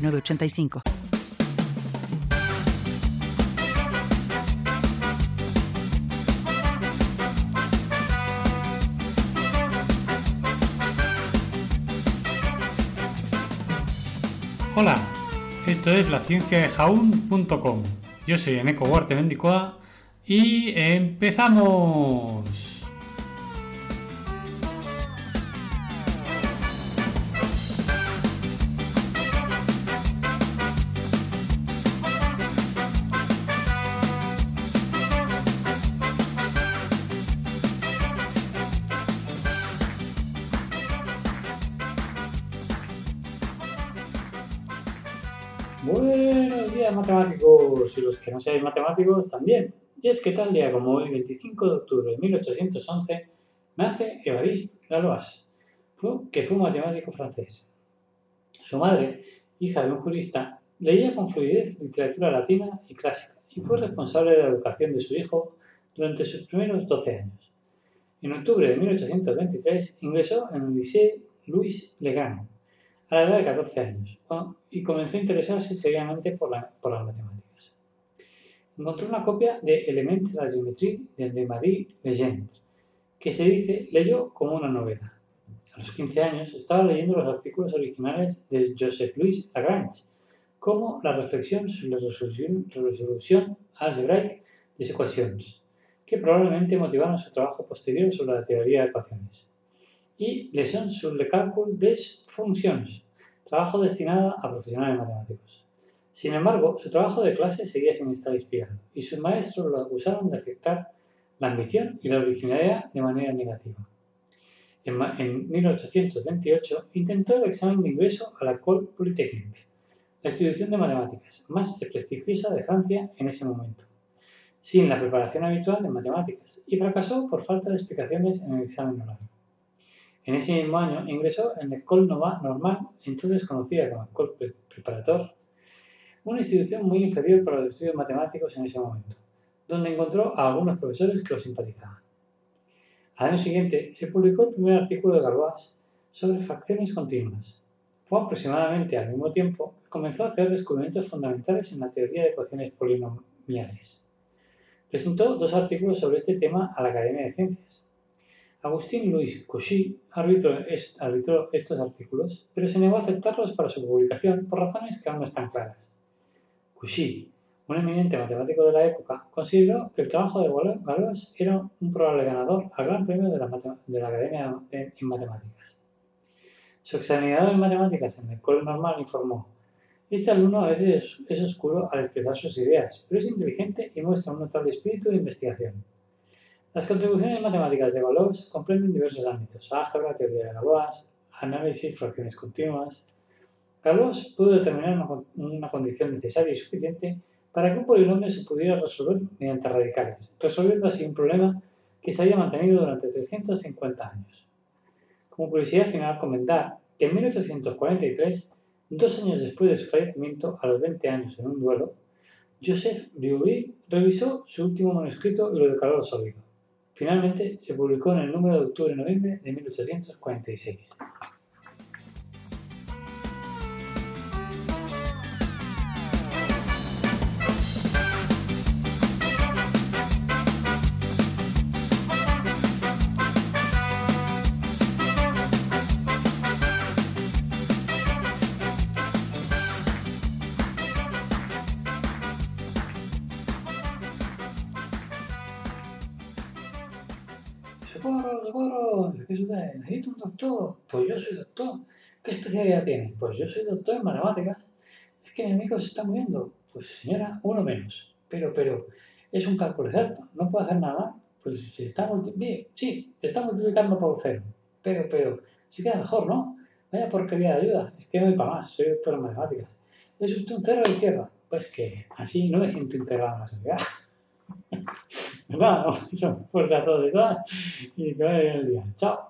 985. Hola, esto es la ciencia de jaun.com. Yo soy Eneco Huarte Mendicoa y empezamos. Buenos días matemáticos y los que no seáis matemáticos también. Y es que tal día como hoy, 25 de octubre de 1811, nace Évariste Galois, que fue un matemático francés. Su madre, hija de un jurista, leía con fluidez literatura latina y clásica y fue responsable de la educación de su hijo durante sus primeros 12 años. En octubre de 1823 ingresó en el Lycée Louis Legrand, a la edad de 14 años y comenzó a interesarse seriamente por, las matemáticas. Encontró una copia de Elements de la Geometría de Marie Legendre, que se dice leyó como una novela. A los 15 años estaba leyendo los artículos originales de Joseph-Louis Lagrange, como la reflexión sobre la resolución, resolución algebraica de las ecuaciones, que probablemente motivaron su trabajo posterior sobre la teoría de ecuaciones y Leçons sur le cálculo des funciones, trabajo destinado a profesionales matemáticos. Sin embargo, su trabajo de clase seguía sin estar inspirado y sus maestros lo acusaron de afectar la ambición y la originalidad de manera negativa. En, 1828 intentó el examen de ingreso a la École Polytechnique, la institución de matemáticas más prestigiosa de Francia en ese momento, sin la preparación habitual de matemáticas, y fracasó por falta de explicaciones en el examen oral. En ese mismo año ingresó en la École Normal, entonces conocida como École Preparator, una institución muy inferior para los estudios matemáticos en ese momento, donde encontró a algunos profesores que lo simpatizaban. Al año siguiente se publicó el primer artículo de Galois sobre fracciones continuas. Fue aproximadamente al mismo tiempo que comenzó a hacer descubrimientos fundamentales en la teoría de ecuaciones polinomiales. Presentó dos artículos sobre este tema a la Academia de Ciencias, Agustín Luis Cauchy arbitró, estos artículos, pero se negó a aceptarlos para su publicación por razones que aún no están claras. Cauchy, un eminente matemático de la época, consideró que el trabajo de Galois era un probable ganador al Gran Premio de la, Academia en Matemáticas. Su examinador en matemáticas en la Escuela Normal informó este alumno a veces es oscuro al expresar sus ideas, pero es inteligente y muestra un notable espíritu de investigación. Las contribuciones matemáticas de Galois comprenden diversos ámbitos, álgebra, teoría de Galois, análisis, fracciones continuas. Galois pudo determinar una, condición necesaria y suficiente para que un polinomio se pudiera resolver mediante radicales, resolviendo así un problema que se había mantenido durante 350 años. Como curiosidad final, comentar que en 1843, dos años después de su fallecimiento, a los 20 años en un duelo, Joseph Liouville revisó su último manuscrito y lo declaró sólido. Finalmente se publicó en el número de octubre-noviembre de 1846. Socorro, socorro, ¿qué sucede? Necesito un doctor. Pues yo soy doctor. ¿Qué especialidad tiene? Pues yo soy doctor en matemáticas. Es que mi amigo se está muriendo. Pues señora, uno menos. Pero, pero, es un cálculo exacto. No puedo hacer nada. Pues si está multiplicando, sí, está multiplicando por cero. Pero, pero, sí queda mejor, ¿no? Vaya porquería de ayuda. Es que no hay para más. Soy doctor en matemáticas. ¿Es usted un cero de izquierda? Pues que así no me siento integrado en la sociedad. Fuerte a todos y todas y que vaya bien el día. Chao.